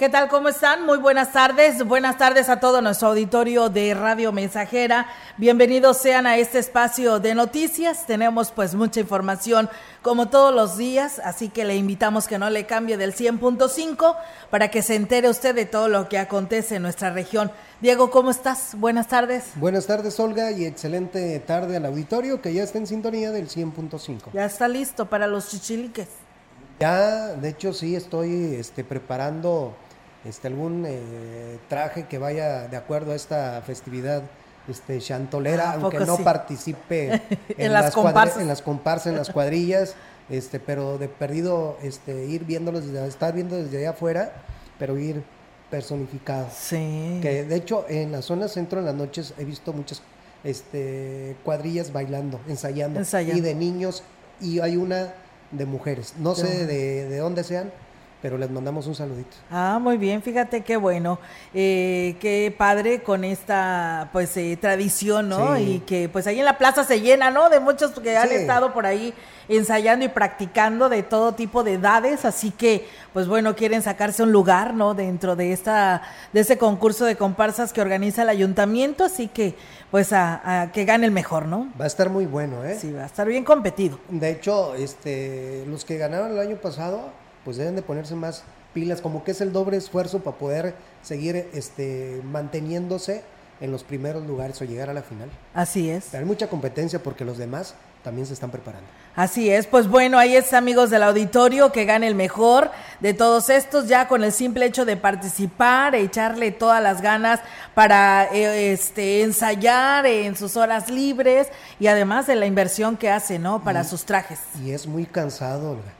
¿Qué tal? ¿Cómo están? Muy buenas tardes. Buenas tardes a todo nuestro auditorio de Radio Mensajera. Bienvenidos sean a este espacio de noticias. Tenemos pues mucha información como todos los días, así que le invitamos que no le cambie del 100.5 para que se entere usted de todo lo que acontece en nuestra región. Diego, ¿cómo estás? Buenas tardes. Buenas tardes, Olga, y excelente tarde al auditorio que ya está en sintonía del 100.5. Ya está listo para los chichiliques. Ya, de hecho, sí estoy este, preparando este, algún eh, traje que vaya de acuerdo a esta festividad este, chantolera, aunque no participe en, las comparsas. en las comparsas, en las cuadrillas, este, pero de perdido este, ir viéndolos, estar viendo desde allá afuera, pero ir personificado. Sí. Que de hecho en la zona centro en las noches he visto muchas este, cuadrillas bailando, ensayando, y de niños, y hay una de mujeres. No sé de, de dónde sean, pero les mandamos un saludito. Ah, muy bien, fíjate qué bueno, eh, qué padre con esta pues eh, tradición, ¿no? Y que pues ahí en la plaza se llena, ¿no? De muchos que han estado por ahí ensayando y practicando de todo tipo de edades, así que pues bueno, quieren sacarse un lugar, ¿no? Dentro de esta de ese concurso de comparsas que organiza el ayuntamiento, así que pues a, a que gane el mejor, ¿no? Va a estar muy bueno, ¿eh? Sí, va a estar bien competido. De hecho, este los que ganaron el año pasado pues deben de ponerse más pilas, como que es el doble esfuerzo para poder seguir este, manteniéndose en los primeros lugares o llegar a la final. Así es. hay mucha competencia porque los demás también se están preparando. Así es, pues bueno, ahí es amigos del auditorio que gane el mejor de todos estos, ya con el simple hecho de participar, echarle todas las ganas para eh, este ensayar en sus horas libres y además de la inversión que hace, ¿no? Para sus trajes. Y es muy cansado, Olga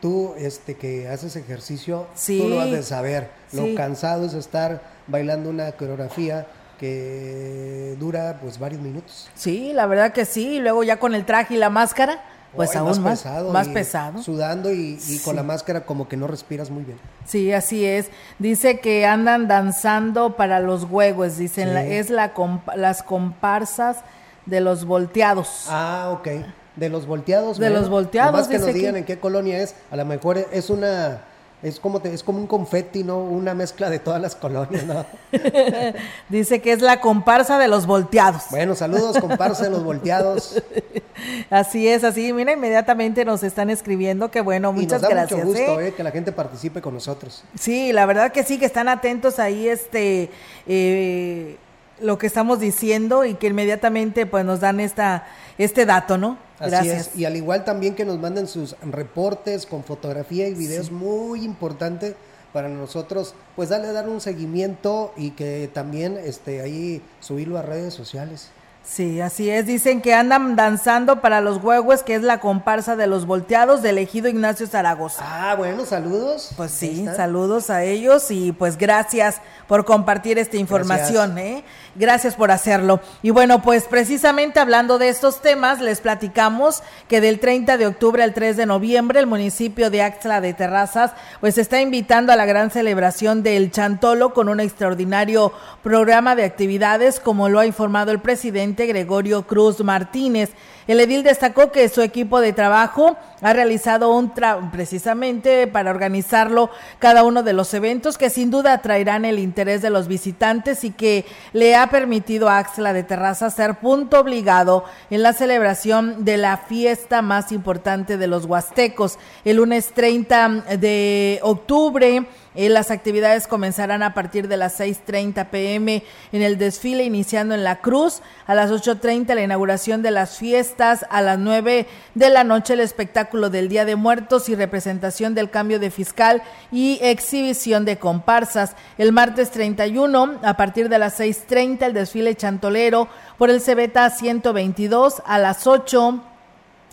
tú este que haces ejercicio, tú lo has de saber. Lo cansado es estar bailando una coreografía que dura pues varios minutos. Sí, la verdad que sí, y luego ya con el traje y la máscara, pues aún más, pesado, más pesado. Sudando y, con la máscara como que no respiras muy bien. Sí, así es. Dice que andan danzando para los huevos, dicen, es la las comparsas de los volteados. Ah, ok. De los volteados. De los volteados. Más que nos digan en qué colonia es. A lo mejor es una es como es como un confeti, ¿no? Una mezcla de todas las colonias, ¿no? Dice que es la comparsa de los volteados. Bueno, saludos, comparsa de los volteados. Así es, así, mira, inmediatamente nos están escribiendo, que bueno, muchas y nos da gracias. Mucho gusto, ¿eh? que la gente participe con nosotros. Sí, la verdad que sí, que están atentos ahí, este, eh, lo que estamos diciendo y que inmediatamente pues nos dan esta, este dato, ¿no? Así es. Y al igual también que nos manden sus reportes con fotografía y videos, muy importante para nosotros, pues darle dar un seguimiento y que también este ahí subirlo a redes sociales. Sí, así es. Dicen que andan danzando para los huevos, que es la comparsa de los volteados del ejido Ignacio Zaragoza. Ah, bueno, saludos. Pues sí, saludos a ellos y pues gracias por compartir esta información, gracias. ¿eh? Gracias por hacerlo. Y bueno, pues precisamente hablando de estos temas, les platicamos que del 30 de octubre al 3 de noviembre el municipio de Axla de Terrazas pues está invitando a la gran celebración del Chantolo con un extraordinario programa de actividades como lo ha informado el presidente Gregorio Cruz Martínez. El edil destacó que su equipo de trabajo ha realizado un tra precisamente para organizarlo cada uno de los eventos que sin duda atraerán el interés de los visitantes y que le ha permitido a Axla de Terraza ser punto obligado en la celebración de la fiesta más importante de los huastecos. El lunes 30 de octubre eh, las actividades comenzarán a partir de las 6.30 pm en el desfile iniciando en la Cruz, a las 8.30 la inauguración de las fiestas, a las 9 de la noche el espectáculo del Día de Muertos y representación del cambio de fiscal y exhibición de comparsas. El martes 31, a partir de las 6.30, el desfile chantolero por el Cebeta 122 a las 8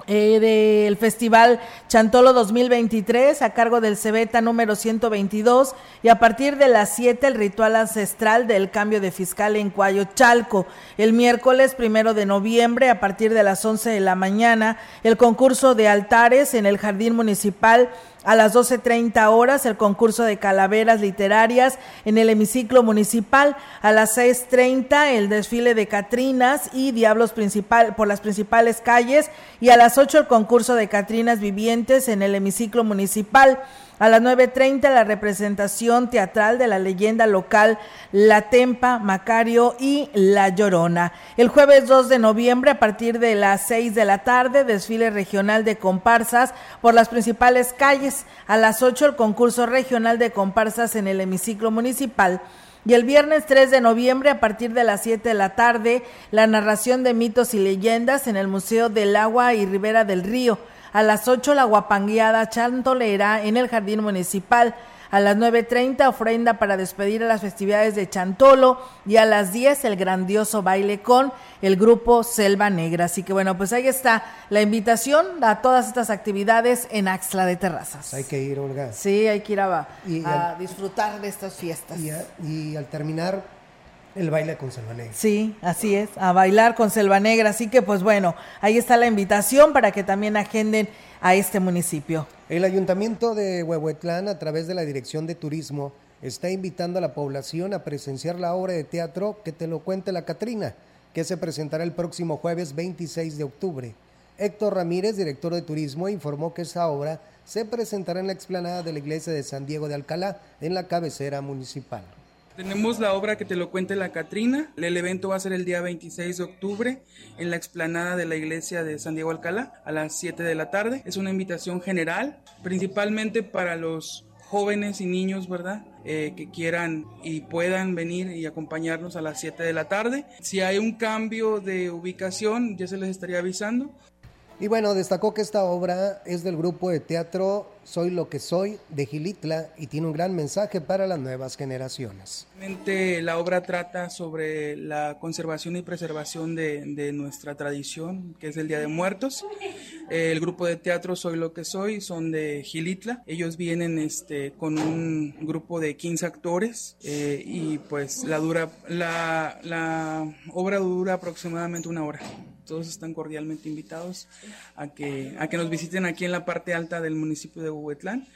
eh, del Festival Chantolo 2023 a cargo del Cebeta número 122 y a partir de las 7 el ritual ancestral del cambio de fiscal en Cuayo Chalco. El miércoles primero de noviembre a partir de las 11 de la mañana el concurso de altares en el Jardín Municipal a las 12.30 horas el concurso de calaveras literarias en el hemiciclo municipal. A las 6.30 el desfile de Catrinas y Diablos principal, por las principales calles. Y a las 8 el concurso de Catrinas vivientes en el hemiciclo municipal. A las 9.30 la representación teatral de la leyenda local La Tempa, Macario y La Llorona. El jueves 2 de noviembre a partir de las 6 de la tarde desfile regional de comparsas por las principales calles. A las 8 el concurso regional de comparsas en el hemiciclo municipal. Y el viernes 3 de noviembre, a partir de las 7 de la tarde, la narración de mitos y leyendas en el Museo del Agua y Ribera del Río. A las 8 la guapangueada chantolera en el Jardín Municipal. A las 9.30 ofrenda para despedir a las festividades de Chantolo y a las 10 el grandioso baile con el grupo Selva Negra. Así que bueno, pues ahí está la invitación a todas estas actividades en Axla de Terrazas. Hay que ir, Olga. Sí, hay que ir a, disfrutar de estas fiestas. y al terminar, el baile con Selva Negra. Sí, así es, a bailar con Selva Negra. Así que pues bueno, ahí está la invitación para que también agenden a este municipio. El ayuntamiento de Huehuetlán, a través de la Dirección de Turismo, está invitando a la población a presenciar la obra de teatro Que te lo cuente la Catrina, que se presentará el próximo jueves 26 de octubre. Héctor Ramírez, director de turismo, informó que esa obra se presentará en la explanada de la iglesia de San Diego de Alcalá, en la cabecera municipal. Tenemos la obra que te lo cuente la Catrina. El evento va a ser el día 26 de octubre en la explanada de la iglesia de San Diego Alcalá a las 7 de la tarde. Es una invitación general, principalmente para los jóvenes y niños, ¿verdad? Eh, que quieran y puedan venir y acompañarnos a las 7 de la tarde. Si hay un cambio de ubicación, ya se les estaría avisando. Y bueno, destacó que esta obra es del grupo de teatro Soy lo que soy de Gilitla y tiene un gran mensaje para las nuevas generaciones. La obra trata sobre la conservación y preservación de, nuestra tradición, que es el Día de Muertos. El grupo de teatro Soy lo que soy son de Gilitla. Ellos vienen este, con un grupo de 15 actores eh, y pues la, dura, la, la obra dura aproximadamente una hora todos están cordialmente invitados a que, a que nos visiten aquí en la parte alta del municipio de Huehuetlán.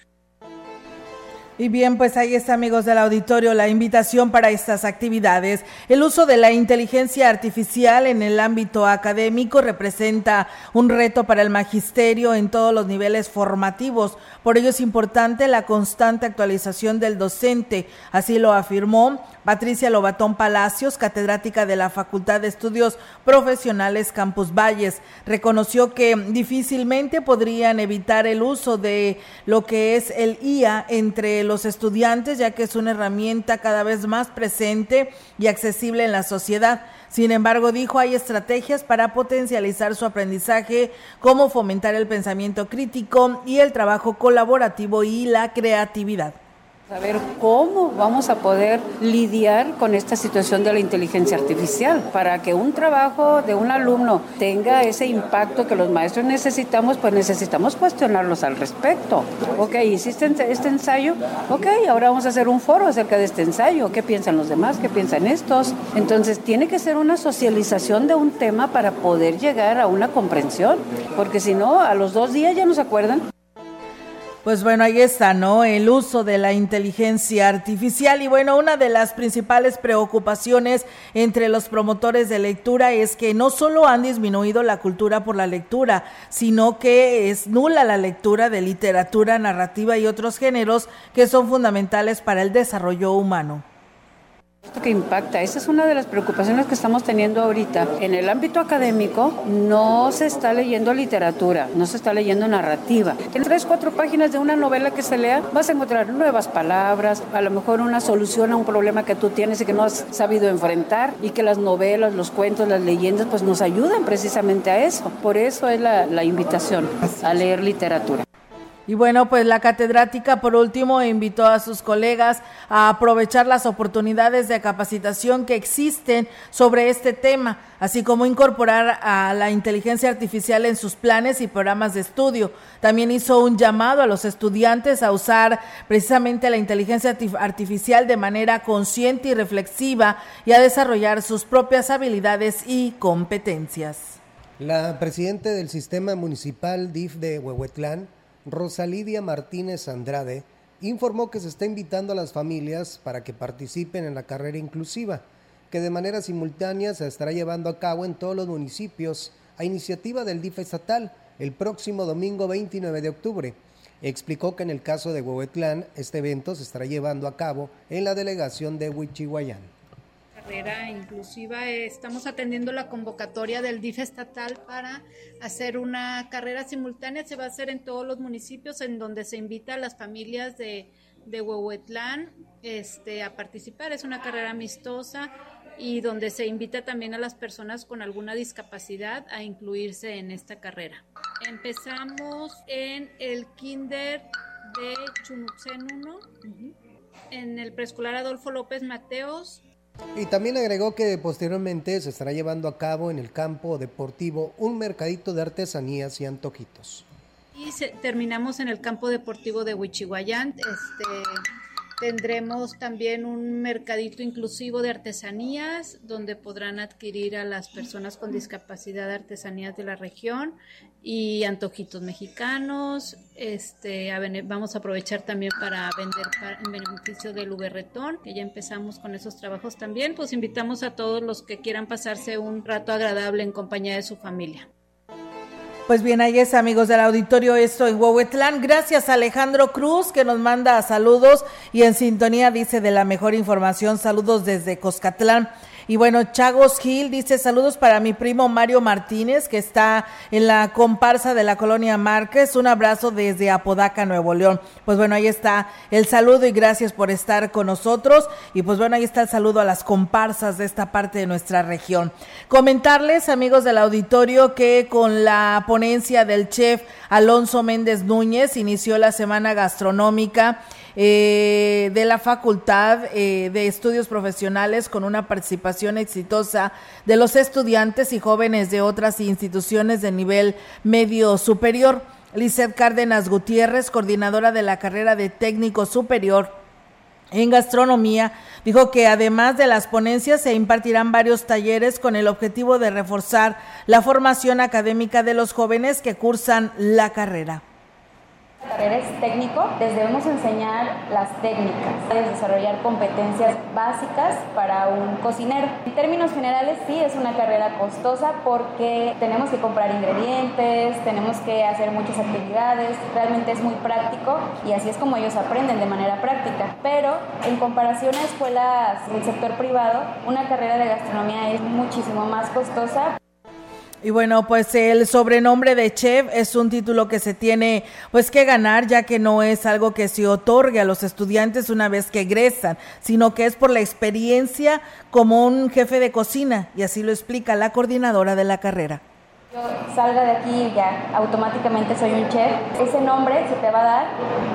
Y bien, pues ahí está, amigos del auditorio, la invitación para estas actividades. El uso de la inteligencia artificial en el ámbito académico representa un reto para el magisterio en todos los niveles formativos. Por ello es importante la constante actualización del docente. Así lo afirmó Patricia Lobatón Palacios, catedrática de la Facultad de Estudios Profesionales Campus Valles. Reconoció que difícilmente podrían evitar el uso de lo que es el IA entre los estudiantes, ya que es una herramienta cada vez más presente y accesible en la sociedad. Sin embargo, dijo, hay estrategias para potencializar su aprendizaje, como fomentar el pensamiento crítico y el trabajo colaborativo y la creatividad. Saber cómo vamos a poder lidiar con esta situación de la inteligencia artificial para que un trabajo de un alumno tenga ese impacto que los maestros necesitamos, pues necesitamos cuestionarlos al respecto. Ok, hiciste este ensayo, ok, ahora vamos a hacer un foro acerca de este ensayo, qué piensan los demás, qué piensan estos. Entonces tiene que ser una socialización de un tema para poder llegar a una comprensión, porque si no, a los dos días ya no se acuerdan. Pues bueno, ahí está, ¿no? El uso de la inteligencia artificial. Y bueno, una de las principales preocupaciones entre los promotores de lectura es que no solo han disminuido la cultura por la lectura, sino que es nula la lectura de literatura, narrativa y otros géneros que son fundamentales para el desarrollo humano. Esto que impacta, esa es una de las preocupaciones que estamos teniendo ahorita. En el ámbito académico no se está leyendo literatura, no se está leyendo narrativa. En tres, cuatro páginas de una novela que se lea vas a encontrar nuevas palabras, a lo mejor una solución a un problema que tú tienes y que no has sabido enfrentar y que las novelas, los cuentos, las leyendas pues nos ayudan precisamente a eso. Por eso es la, la invitación a leer literatura. Y bueno, pues la catedrática por último invitó a sus colegas a aprovechar las oportunidades de capacitación que existen sobre este tema, así como incorporar a la inteligencia artificial en sus planes y programas de estudio. También hizo un llamado a los estudiantes a usar precisamente la inteligencia artificial de manera consciente y reflexiva y a desarrollar sus propias habilidades y competencias. La presidenta del sistema municipal DIF de Huehuetlán, Rosalidia Martínez Andrade informó que se está invitando a las familias para que participen en la carrera inclusiva, que de manera simultánea se estará llevando a cabo en todos los municipios a iniciativa del DIF estatal el próximo domingo 29 de octubre. Explicó que en el caso de Huehuetlán, este evento se estará llevando a cabo en la delegación de Huichihuayán carrera inclusiva. Estamos atendiendo la convocatoria del DIF estatal para hacer una carrera simultánea. Se va a hacer en todos los municipios en donde se invita a las familias de, de Huehuetlán este, a participar. Es una carrera amistosa y donde se invita también a las personas con alguna discapacidad a incluirse en esta carrera. Empezamos en el kinder de Chunutzen 1, en el preescolar Adolfo López Mateos, y también agregó que posteriormente se estará llevando a cabo en el campo deportivo un mercadito de artesanías y antojitos. Y terminamos en el campo deportivo de Huichihuayán. Este, Tendremos también un mercadito inclusivo de artesanías donde podrán adquirir a las personas con discapacidad artesanías de la región y antojitos mexicanos. Este, vamos a aprovechar también para vender en beneficio del Uberretón, que ya empezamos con esos trabajos también. Pues invitamos a todos los que quieran pasarse un rato agradable en compañía de su familia. Pues bien, ahí es, amigos del auditorio, esto en Huehuetlán. Gracias Alejandro Cruz, que nos manda saludos y en sintonía dice de la mejor información. Saludos desde Coscatlán. Y bueno, Chagos Gil dice saludos para mi primo Mario Martínez, que está en la comparsa de la colonia Márquez. Un abrazo desde Apodaca, Nuevo León. Pues bueno, ahí está el saludo y gracias por estar con nosotros. Y pues bueno, ahí está el saludo a las comparsas de esta parte de nuestra región. Comentarles, amigos del auditorio, que con la ponencia del chef Alonso Méndez Núñez inició la semana gastronómica eh, de la Facultad eh, de Estudios Profesionales con una participación exitosa de los estudiantes y jóvenes de otras instituciones de nivel medio superior. Lizeth Cárdenas Gutiérrez, coordinadora de la carrera de técnico superior en gastronomía, dijo que además de las ponencias se impartirán varios talleres con el objetivo de reforzar la formación académica de los jóvenes que cursan la carrera carrera es técnico, les debemos enseñar las técnicas, desarrollar competencias básicas para un cocinero. En términos generales, sí, es una carrera costosa porque tenemos que comprar ingredientes, tenemos que hacer muchas actividades, realmente es muy práctico y así es como ellos aprenden de manera práctica. Pero en comparación a escuelas del sector privado, una carrera de gastronomía es muchísimo más costosa. Y bueno, pues el sobrenombre de chef es un título que se tiene pues que ganar ya que no es algo que se otorgue a los estudiantes una vez que egresan, sino que es por la experiencia como un jefe de cocina y así lo explica la coordinadora de la carrera salga de aquí ya automáticamente soy un chef, ese nombre se te va a dar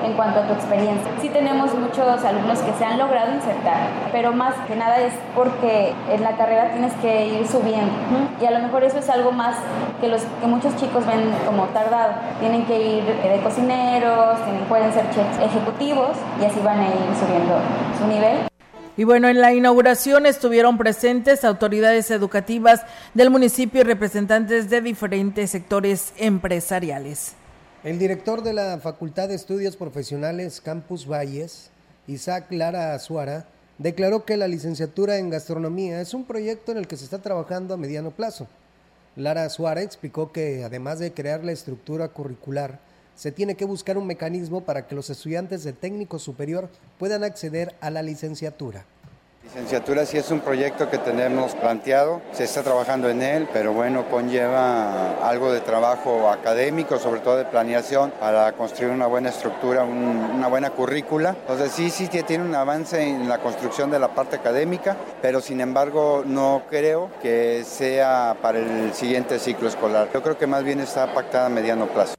en cuanto a tu experiencia. Sí tenemos muchos alumnos que se han logrado insertar, pero más que nada es porque en la carrera tienes que ir subiendo y a lo mejor eso es algo más que los que muchos chicos ven como tardado. Tienen que ir de cocineros, pueden ser chefs ejecutivos y así van a ir subiendo su nivel. Y bueno, en la inauguración estuvieron presentes autoridades educativas del municipio y representantes de diferentes sectores empresariales. El director de la Facultad de Estudios Profesionales Campus Valles, Isaac Lara Azuara, declaró que la licenciatura en gastronomía es un proyecto en el que se está trabajando a mediano plazo. Lara Azuara explicó que además de crear la estructura curricular, se tiene que buscar un mecanismo para que los estudiantes de técnico superior puedan acceder a la licenciatura. Licenciatura sí es un proyecto que tenemos planteado, se está trabajando en él, pero bueno, conlleva algo de trabajo académico, sobre todo de planeación, para construir una buena estructura, una buena currícula. Entonces sí, sí tiene un avance en la construcción de la parte académica, pero sin embargo no creo que sea para el siguiente ciclo escolar. Yo creo que más bien está pactada a mediano plazo.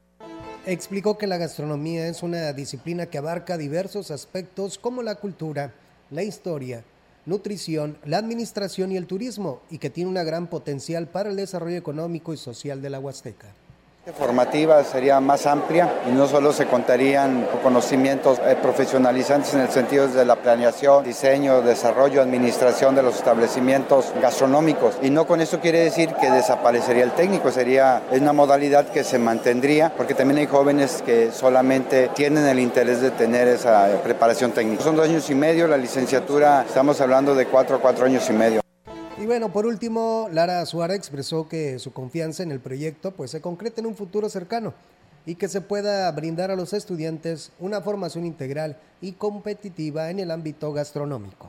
Explicó que la gastronomía es una disciplina que abarca diversos aspectos como la cultura, la historia, nutrición, la administración y el turismo, y que tiene una gran potencial para el desarrollo económico y social de la Huasteca formativa sería más amplia y no solo se contarían conocimientos eh, profesionalizantes en el sentido de la planeación, diseño, desarrollo, administración de los establecimientos gastronómicos. Y no con eso quiere decir que desaparecería el técnico, sería una modalidad que se mantendría porque también hay jóvenes que solamente tienen el interés de tener esa preparación técnica. Son dos años y medio, la licenciatura estamos hablando de cuatro a cuatro años y medio. Y bueno, por último, Lara Suárez expresó que su confianza en el proyecto pues se concreta en un futuro cercano y que se pueda brindar a los estudiantes una formación integral y competitiva en el ámbito gastronómico.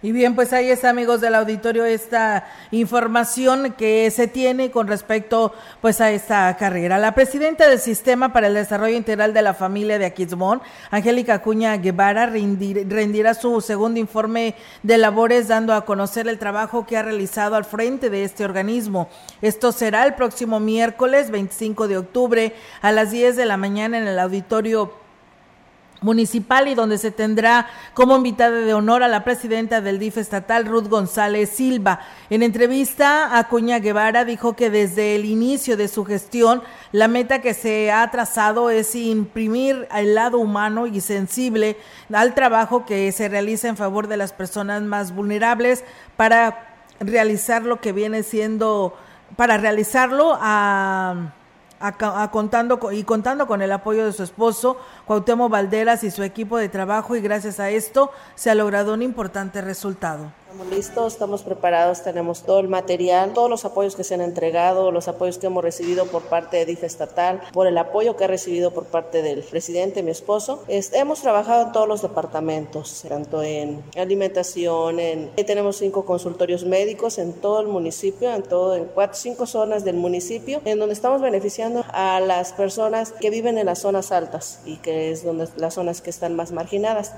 Y bien, pues ahí está, amigos del auditorio, esta información que se tiene con respecto pues a esta carrera. La presidenta del Sistema para el Desarrollo Integral de la Familia de Aquismón, Angélica Cuña Guevara, rendirá su segundo informe de labores dando a conocer el trabajo que ha realizado al frente de este organismo. Esto será el próximo miércoles 25 de octubre a las 10 de la mañana en el auditorio municipal y donde se tendrá como invitada de honor a la presidenta del DIF estatal, Ruth González Silva. En entrevista a Cuña Guevara dijo que desde el inicio de su gestión la meta que se ha trazado es imprimir el lado humano y sensible al trabajo que se realiza en favor de las personas más vulnerables para realizar lo que viene siendo, para realizarlo a a, contando y contando con el apoyo de su esposo Cuauhtémoc Valderas y su equipo de trabajo y gracias a esto se ha logrado un importante resultado. Estamos listos, estamos preparados, tenemos todo el material, todos los apoyos que se han entregado, los apoyos que hemos recibido por parte de DIF estatal, por el apoyo que he recibido por parte del presidente, mi esposo. hemos trabajado en todos los departamentos, tanto en alimentación, en, tenemos cinco consultorios médicos en todo el municipio, en todo, en cuatro, cinco zonas del municipio, en donde estamos beneficiando a las personas que viven en las zonas altas y que es donde las zonas que están más marginadas.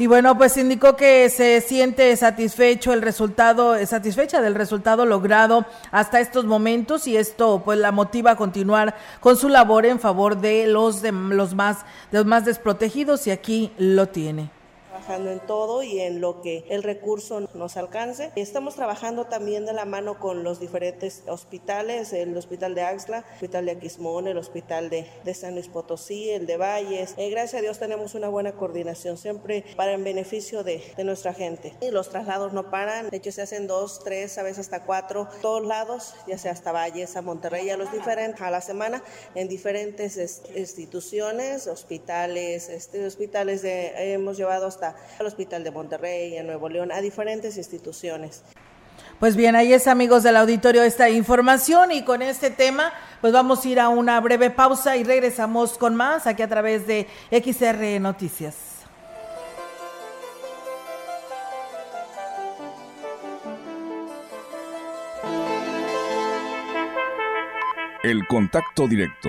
Y bueno, pues indicó que se siente satisfecho el resultado, satisfecha del resultado logrado hasta estos momentos y esto pues la motiva a continuar con su labor en favor de los de los más de los más desprotegidos y aquí lo tiene en todo y en lo que el recurso nos alcance. Estamos trabajando también de la mano con los diferentes hospitales, el hospital de Axla, el hospital de Aquismón, el hospital de, de San Luis Potosí, el de Valles. Eh, gracias a Dios tenemos una buena coordinación siempre para el beneficio de, de nuestra gente. Y los traslados no paran, de hecho se hacen dos, tres, a veces hasta cuatro, todos lados, ya sea hasta Valles, a Monterrey, a los diferentes, a la semana, en diferentes instituciones, hospitales, este, hospitales de, hemos llevado hasta al Hospital de Monterrey, en Nuevo León, a diferentes instituciones. Pues bien, ahí es amigos del auditorio esta información y con este tema pues vamos a ir a una breve pausa y regresamos con más aquí a través de XR Noticias. El contacto directo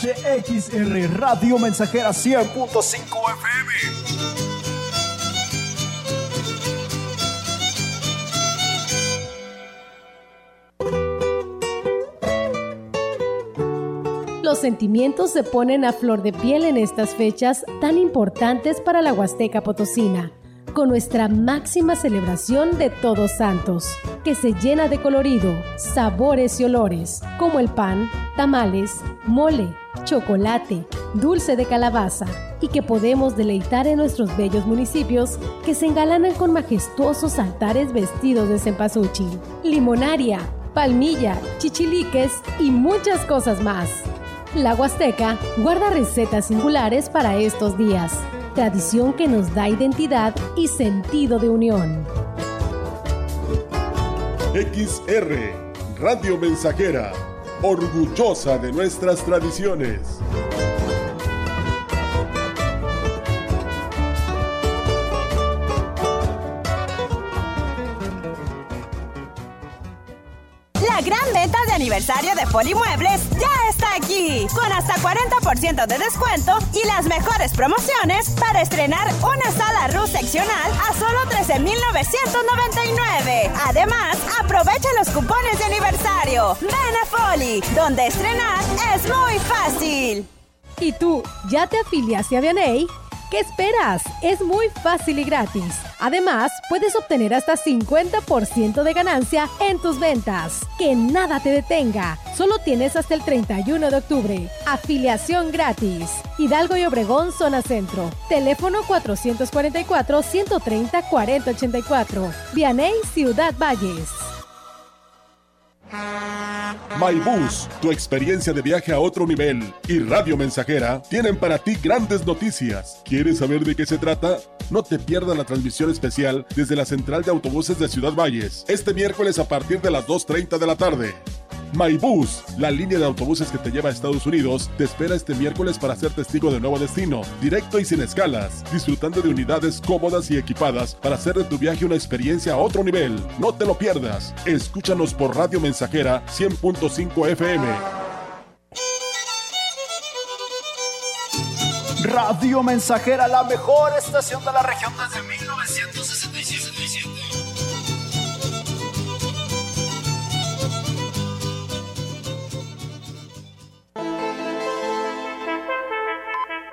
XR Radio Mensajera 100.5 FM. Los sentimientos se ponen a flor de piel en estas fechas tan importantes para la Huasteca Potosina con nuestra máxima celebración de Todos Santos, que se llena de colorido, sabores y olores, como el pan, tamales, mole, chocolate, dulce de calabaza, y que podemos deleitar en nuestros bellos municipios que se engalanan con majestuosos altares vestidos de cempasúchil, limonaria, palmilla, chichiliques y muchas cosas más. La Huasteca guarda recetas singulares para estos días, tradición que nos da identidad y sentido de unión. XR, Radio Mensajera, orgullosa de nuestras tradiciones. Gran venta de aniversario de Polimuebles ya está aquí, con hasta 40% de descuento y las mejores promociones para estrenar una sala RUS seccional a solo 13,999. Además, aprovecha los cupones de aniversario. Ven a Foli, donde estrenar es muy fácil. ¿Y tú ya te afiliaste a Vianey? ¿Qué esperas? Es muy fácil y gratis. Además, puedes obtener hasta 50% de ganancia en tus ventas. Que nada te detenga. Solo tienes hasta el 31 de octubre. Afiliación gratis. Hidalgo y Obregón, zona centro. Teléfono 444-130-4084. Vianey, Ciudad Valles. MyBus, tu experiencia de viaje a otro nivel, y Radio Mensajera tienen para ti grandes noticias. ¿Quieres saber de qué se trata? No te pierdas la transmisión especial desde la central de autobuses de Ciudad Valles, este miércoles a partir de las 2.30 de la tarde. MyBus, la línea de autobuses que te lleva a Estados Unidos, te espera este miércoles para ser testigo de nuevo destino, directo y sin escalas, disfrutando de unidades cómodas y equipadas para hacer de tu viaje una experiencia a otro nivel. No te lo pierdas. Escúchanos por Radio Mensajera 100.5 FM. Radio Mensajera, la mejor estación de la región desde 1967.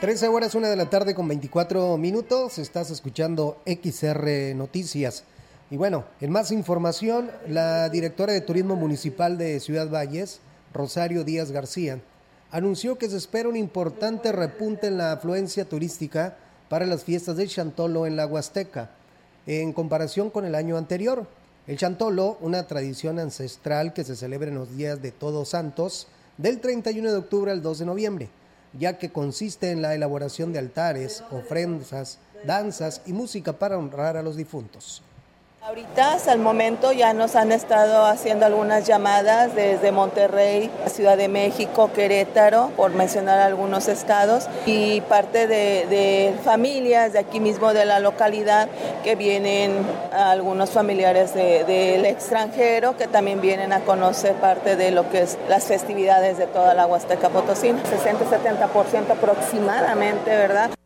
13 horas, 1 de la tarde con 24 minutos. Estás escuchando XR Noticias. Y bueno, en más información, la directora de Turismo Municipal de Ciudad Valles, Rosario Díaz García, anunció que se espera un importante repunte en la afluencia turística para las fiestas del Chantolo en la Huasteca, en comparación con el año anterior. El Chantolo, una tradición ancestral que se celebra en los días de Todos Santos, del 31 de octubre al 2 de noviembre ya que consiste en la elaboración de altares, ofrendas, danzas y música para honrar a los difuntos. Ahorita, el momento, ya nos han estado haciendo algunas llamadas desde Monterrey, Ciudad de México, Querétaro, por mencionar algunos estados, y parte de, familias de aquí mismo de la localidad que vienen algunos familiares del extranjero que también vienen a conocer parte de lo que es las festividades de toda la Huasteca Potosina. 60-70% aproximadamente, ¿verdad?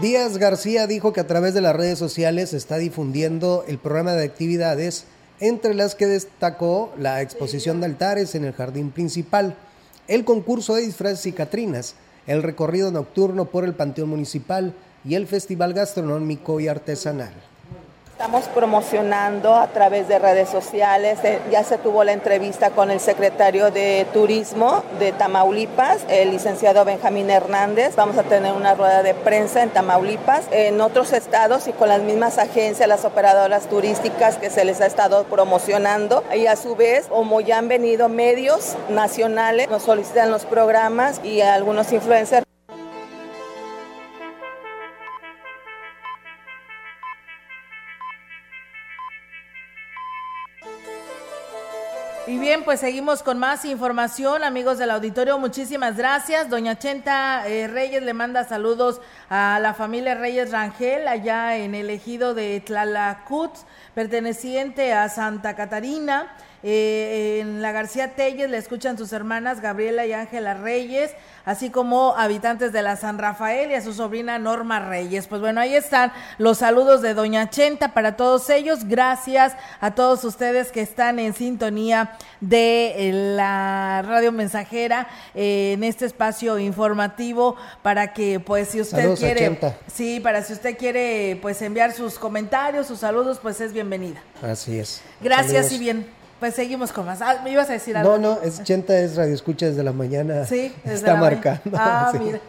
Díaz García dijo que a través de las redes sociales está difundiendo el programa de actividades, entre las que destacó la exposición de altares en el jardín principal, el concurso de disfraces y catrinas, el recorrido nocturno por el Panteón Municipal y el Festival Gastronómico y Artesanal. Estamos promocionando a través de redes sociales. Eh, ya se tuvo la entrevista con el secretario de Turismo de Tamaulipas, el licenciado Benjamín Hernández. Vamos a tener una rueda de prensa en Tamaulipas, en otros estados y con las mismas agencias, las operadoras turísticas que se les ha estado promocionando. Y a su vez, como ya han venido medios nacionales, nos solicitan los programas y algunos influencers. Bien, pues seguimos con más información, amigos del auditorio. Muchísimas gracias. Doña Chenta eh, Reyes le manda saludos a la familia Reyes Rangel, allá en el ejido de Tlalacut, perteneciente a Santa Catarina. Eh, en la García Telles le escuchan sus hermanas Gabriela y Ángela Reyes, así como habitantes de la San Rafael y a su sobrina Norma Reyes. Pues bueno, ahí están los saludos de Doña Chenta para todos ellos. Gracias a todos ustedes que están en sintonía de eh, la radio mensajera eh, en este espacio informativo para que pues si usted quiere sí para si usted quiere pues enviar sus comentarios sus saludos pues es bienvenida. Así es. Gracias y bien pues seguimos con más. Ah, me ibas a decir algo. No, no, es Chenta es radio escucha desde la mañana. Sí, desde está marcando. Ah, mira.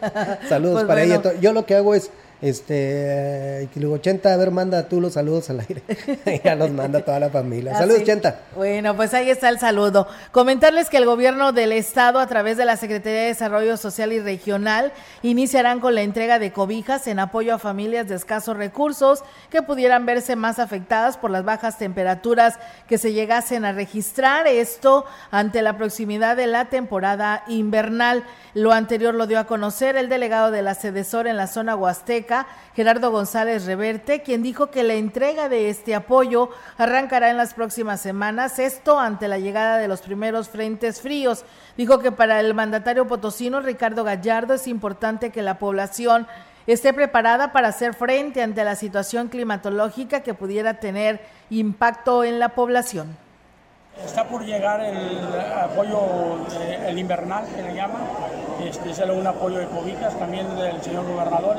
Saludos pues para ella. Yo lo que hago es este, y luego, Chenta, a ver, manda tú los saludos al aire. ya los manda toda la familia. Ah, saludos, Chenta. Bueno, pues ahí está el saludo. Comentarles que el gobierno del estado, a través de la Secretaría de Desarrollo Social y Regional, iniciarán con la entrega de cobijas en apoyo a familias de escasos recursos que pudieran verse más afectadas por las bajas temperaturas que se llegasen a registrar. Esto ante la proximidad de la temporada invernal. Lo anterior lo dio a conocer el delegado de la Cedesor en la zona Huasteca, Gerardo González Reverte, quien dijo que la entrega de este apoyo arrancará en las próximas semanas, esto ante la llegada de los primeros frentes fríos. Dijo que para el mandatario potosino Ricardo Gallardo es importante que la población esté preparada para hacer frente ante la situación climatológica que pudiera tener impacto en la población. Está por llegar el apoyo, el invernal que le llaman, este, es un apoyo de cobijas también del señor gobernador,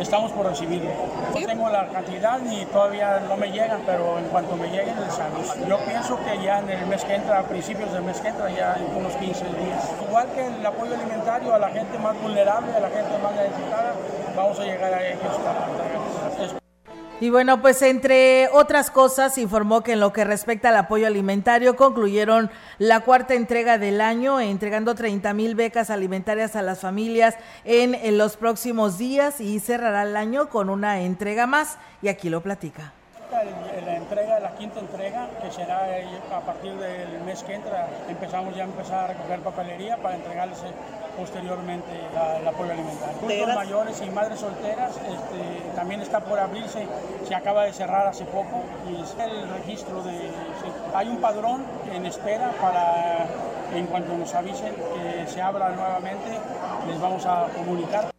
estamos por recibirlo. No tengo la cantidad ni todavía no me llegan, pero en cuanto me lleguen les aviso. Yo pienso que ya en el mes que entra, a principios del mes que entra, ya en unos 15 días. Igual que el apoyo alimentario a la gente más vulnerable, a la gente más necesitada, vamos a llegar a ellos para y bueno, pues entre otras cosas, informó que en lo que respecta al apoyo alimentario, concluyeron la cuarta entrega del año, entregando 30 mil becas alimentarias a las familias en, los próximos días y cerrará el año con una entrega más. Y aquí lo platica la entrega, la quinta entrega, que será a partir del mes que entra, empezamos ya a empezar a recoger papelería para entregarles eh, posteriormente el apoyo alimentario. Adultos mayores y madres solteras este, también está por abrirse, se acaba de cerrar hace poco y es el registro de... hay un padrón en espera para, en cuanto nos avisen que se abra nuevamente, les vamos a comunicar.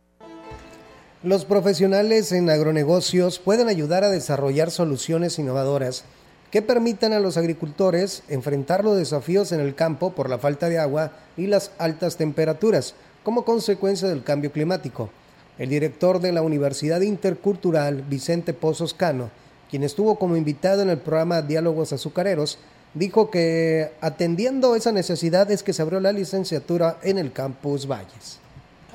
Los profesionales en agronegocios pueden ayudar a desarrollar soluciones innovadoras que permitan a los agricultores enfrentar los desafíos en el campo por la falta de agua y las altas temperaturas como consecuencia del cambio climático. El director de la Universidad Intercultural, Vicente Pozos Cano, quien estuvo como invitado en el programa Diálogos Azucareros, dijo que atendiendo esa necesidad es que se abrió la licenciatura en el campus Valles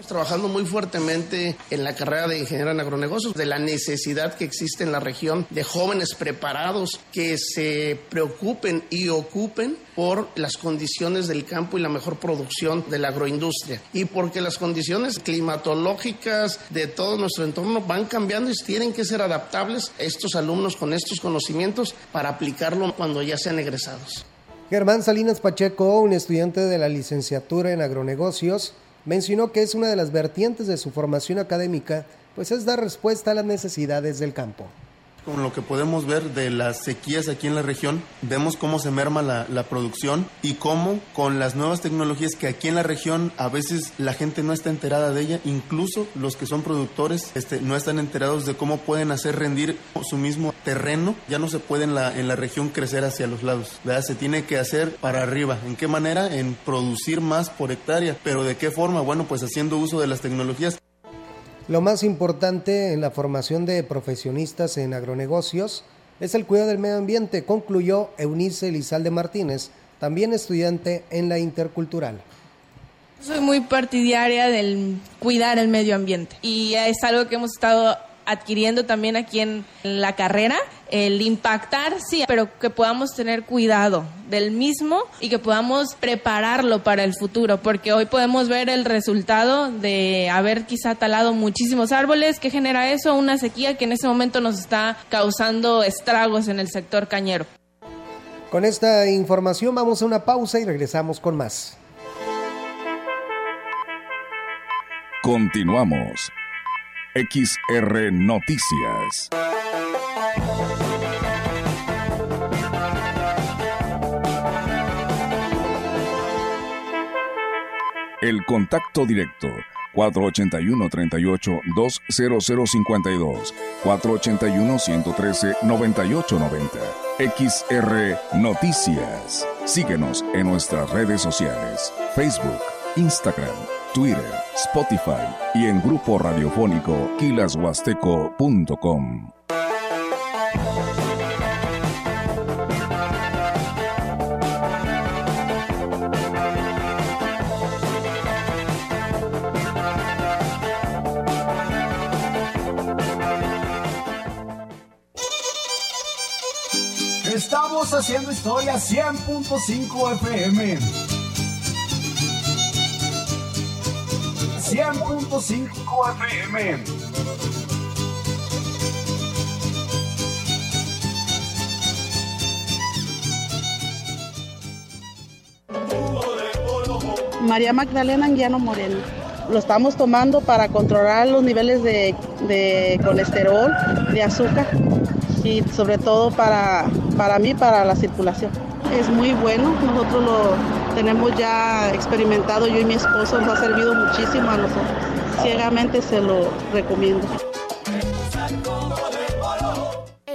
trabajando muy fuertemente en la carrera de ingeniero en agronegocios, de la necesidad que existe en la región de jóvenes preparados que se preocupen y ocupen por las condiciones del campo y la mejor producción de la agroindustria. Y porque las condiciones climatológicas de todo nuestro entorno van cambiando y tienen que ser adaptables estos alumnos con estos conocimientos para aplicarlo cuando ya sean egresados. Germán Salinas Pacheco, un estudiante de la licenciatura en agronegocios, mencionó que es una de las vertientes de su formación académica, pues es dar respuesta a las necesidades del campo. Con lo que podemos ver de las sequías aquí en la región, vemos cómo se merma la, la, producción y cómo con las nuevas tecnologías que aquí en la región a veces la gente no está enterada de ella, incluso los que son productores este, no están enterados de cómo pueden hacer rendir su mismo terreno. Ya no se puede en la, en la región crecer hacia los lados, ¿verdad? se tiene que hacer para arriba. ¿En qué manera? En producir más por hectárea. ¿Pero de qué forma? Bueno, pues haciendo uso de las tecnologías. Lo más importante en la formación de profesionistas en agronegocios es el cuidado del medio ambiente, concluyó Eunice Lizalde Martínez, también estudiante en la Intercultural. Soy muy partidaria del cuidar el medio ambiente y es algo que hemos estado adquiriendo también aquí en la carrera, el impactar, sí, pero que podamos tener cuidado del mismo y que podamos prepararlo para el futuro, porque hoy podemos ver el resultado de haber quizá talado muchísimos árboles, que genera eso, una sequía que en ese momento nos está causando estragos en el sector cañero. Con esta información vamos a una pausa y regresamos con más. Continuamos. XR Noticias. El contacto directo 481-38-20052, 481-113-9890. XR Noticias. Síguenos en nuestras redes sociales, Facebook, Instagram, Twitter, Spotify y en grupo radiofónico kilashuasteco.com. Estamos haciendo historia 100.5 FM. 100.5 FM. María Magdalena Anguiano Moreno. Lo estamos tomando para controlar los niveles de, de colesterol, de azúcar y sobre todo para, para mí, para la circulación. Es muy bueno, nosotros lo tenemos ya experimentado, yo y mi esposo, nos ha servido muchísimo a nosotros. Ciegamente se lo recomiendo.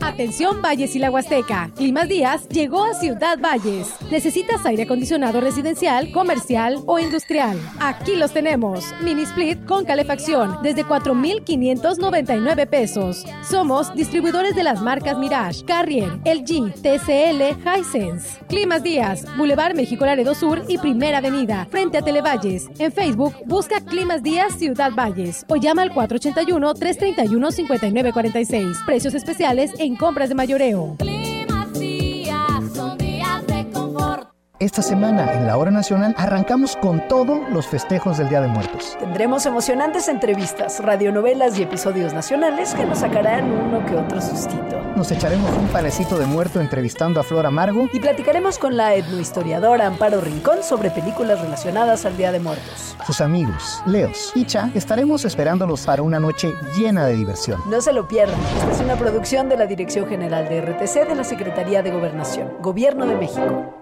Atención Valles y la Huasteca. Climas Díaz llegó a Ciudad Valles. ¿Necesitas aire acondicionado residencial, comercial o industrial? Aquí los tenemos. Mini split con calefacción desde 4,599 pesos. Somos distribuidores de las marcas Mirage, Carrier, LG, TCL, Hisense. Climas Díaz, Boulevard México Laredo Sur y Primera Avenida, frente a Televalles. En Facebook, busca Climas Díaz Ciudad Valles o llama al 481-331-5946. Precios especiales en compras de mayoreo. Esta semana en la Hora Nacional arrancamos con todos los festejos del Día de Muertos. Tendremos emocionantes entrevistas, radionovelas y episodios nacionales que nos sacarán uno que otro sustito. Nos echaremos un panecito de muerto entrevistando a Flor Amargo. Y platicaremos con la etnohistoriadora Amparo Rincón sobre películas relacionadas al Día de Muertos. Sus amigos, Leos y Cha, estaremos esperándolos para una noche llena de diversión. No se lo pierdan. Esta es una producción de la Dirección General de RTC de la Secretaría de Gobernación, Gobierno de México.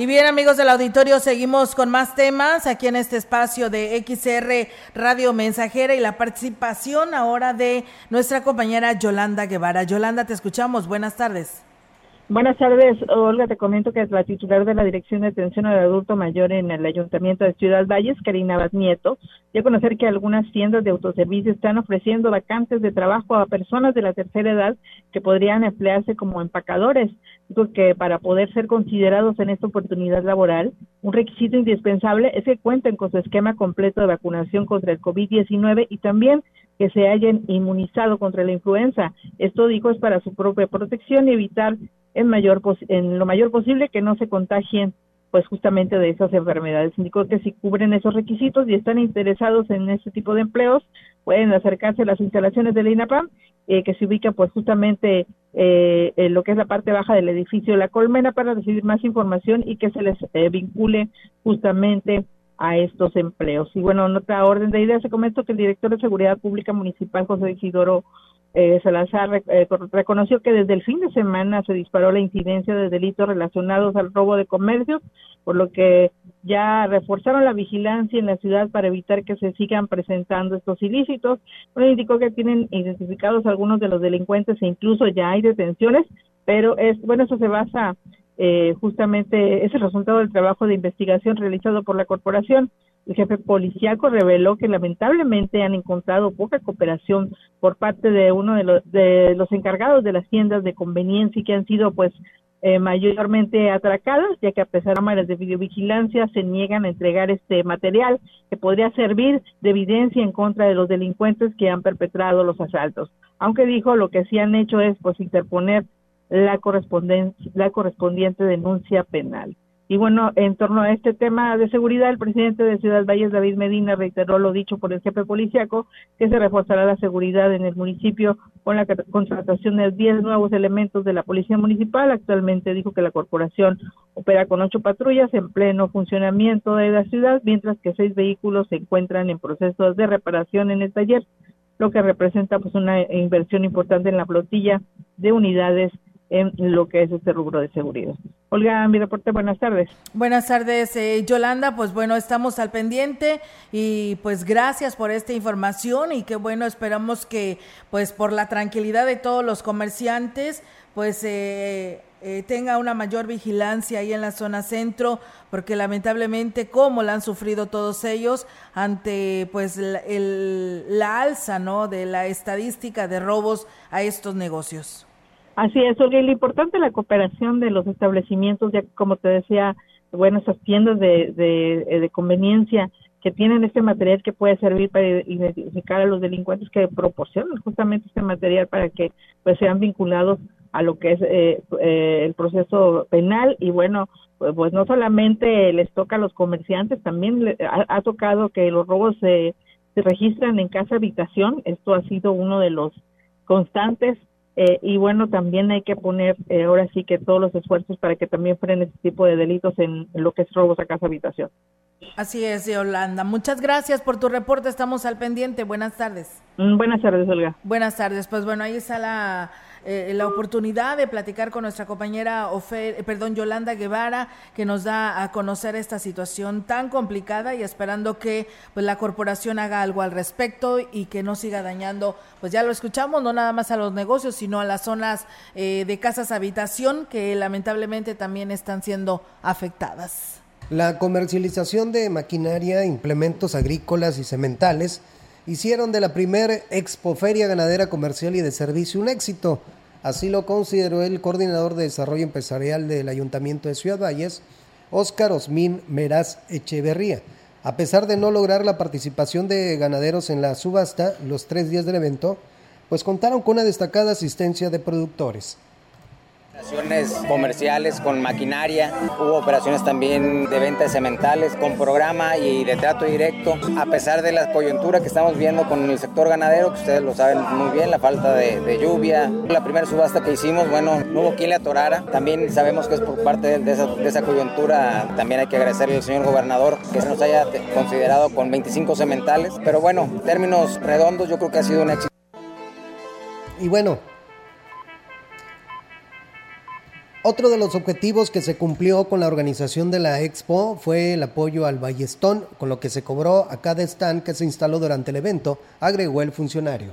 Y bien, amigos del auditorio, seguimos con más temas aquí en este espacio de XR Radio Mensajera y la participación ahora de nuestra compañera Yolanda Guevara. Yolanda, te escuchamos. Buenas tardes. Buenas tardes, Olga. Te comento que es la titular de la Dirección de Atención al Adulto Mayor en el Ayuntamiento de Ciudad Valles, Karina Abad Nieto, dio a conocer que algunas tiendas de autoservicio están ofreciendo vacantes de trabajo a personas de la tercera edad que podrían emplearse como empacadores. Digo que para poder ser considerados en esta oportunidad laboral, un requisito indispensable es que cuenten con su esquema completo de vacunación contra el COVID-19 y también que se hayan inmunizado contra la influenza. Esto dijo es para su propia protección y evitar mayor en lo mayor posible que no se contagien pues justamente de esas enfermedades. Indicó que si cubren esos requisitos y están interesados en este tipo de empleos, pueden acercarse a las instalaciones del INAPAM, eh, que se ubican pues justamente eh, en lo que es la parte baja del edificio La Colmena para recibir más información y que se les eh, vincule justamente a estos empleos. Y bueno, en otra orden de ideas, se comentó que el director de Seguridad Pública Municipal, José Isidoro eh, Salazar eh, reconoció que desde el fin de semana se disparó la incidencia de delitos relacionados al robo de comercios, por lo que ya reforzaron la vigilancia en la ciudad para evitar que se sigan presentando estos ilícitos. Bueno, indicó que tienen identificados algunos de los delincuentes e incluso ya hay detenciones, pero es bueno, eso se basa eh, justamente, es el resultado del trabajo de investigación realizado por la corporación. El jefe policíaco reveló que lamentablemente han encontrado poca cooperación por parte de uno de los, de los encargados de las tiendas de conveniencia y que han sido pues eh, mayormente atracadas, ya que a pesar de cámaras de videovigilancia se niegan a entregar este material que podría servir de evidencia en contra de los delincuentes que han perpetrado los asaltos. Aunque dijo lo que sí han hecho es pues interponer la, la correspondiente denuncia penal. Y bueno, en torno a este tema de seguridad, el presidente de Ciudad Valles, David Medina, reiteró lo dicho por el jefe policiaco, que se reforzará la seguridad en el municipio con la contratación de 10 nuevos elementos de la Policía Municipal. Actualmente dijo que la corporación opera con ocho patrullas en pleno funcionamiento de la ciudad, mientras que seis vehículos se encuentran en proceso de reparación en el taller, lo que representa pues una inversión importante en la flotilla de unidades en lo que es este rubro de seguridad. Olga, mi reporte, buenas tardes. Buenas tardes, eh, Yolanda. Pues bueno, estamos al pendiente y pues gracias por esta información y qué bueno, esperamos que pues por la tranquilidad de todos los comerciantes, pues eh, eh, tenga una mayor vigilancia ahí en la zona centro, porque lamentablemente como la han sufrido todos ellos ante pues la, la alza, ¿no? De la estadística de robos a estos negocios. Así es, Olga, lo importante es la cooperación de los establecimientos, ya como te decía, bueno, esas tiendas de, de, conveniencia que tienen este material que puede servir para identificar a los delincuentes que proporcionan justamente este material para que pues sean vinculados a lo que es eh, eh, el proceso penal. Y bueno pues, pues, no solamente les toca a los comerciantes también ha, tocado que los robos se, se registran en casa habitación. Esto ha sido uno de los constantes eh, y bueno, también hay que poner eh, ahora sí que todos los esfuerzos para que también frene este tipo de delitos en, lo que es robos a casa habitación. Así es, Yolanda. Muchas gracias por tu reporte. Estamos al pendiente. Buenas tardes. Mm, buenas tardes, Olga. Buenas tardes. Pues bueno, ahí está la eh, la oportunidad de platicar con nuestra compañera Ofer, eh, perdón, Yolanda Guevara, que nos da a conocer esta situación tan complicada y esperando que pues la corporación haga algo al respecto y que no siga dañando, pues ya lo escuchamos, no nada más a los negocios, sino a las zonas eh, de casas habitación que lamentablemente también están siendo afectadas. La comercialización de maquinaria, implementos agrícolas y sementales hicieron de la primera expoferia ganadera comercial y de servicio un éxito. Así lo consideró el coordinador de desarrollo empresarial del Ayuntamiento de Ciudad Valles, Óscar Osmín Meraz Echeverría. A pesar de no lograr la participación de ganaderos en la subasta los tres días del evento, pues contaron con una destacada asistencia de productores. Operaciones comerciales con maquinaria, hubo operaciones también de ventas sementales con programa y de trato directo. A pesar de la coyuntura que estamos viendo con el sector ganadero, que ustedes lo saben muy bien, la falta de, lluvia. La primera subasta que hicimos, bueno, no hubo quien le atorara. También sabemos que es por parte de esa, de esa coyuntura. También hay que agradecerle al señor gobernador que se nos haya considerado con 25 sementales. Pero bueno, en términos redondos, yo creo que ha sido un éxito. Y bueno, otro de los objetivos que se cumplió con la organización de la expo fue el apoyo al Ballestón, con lo que se cobró a cada stand que se instaló durante el evento, agregó el funcionario.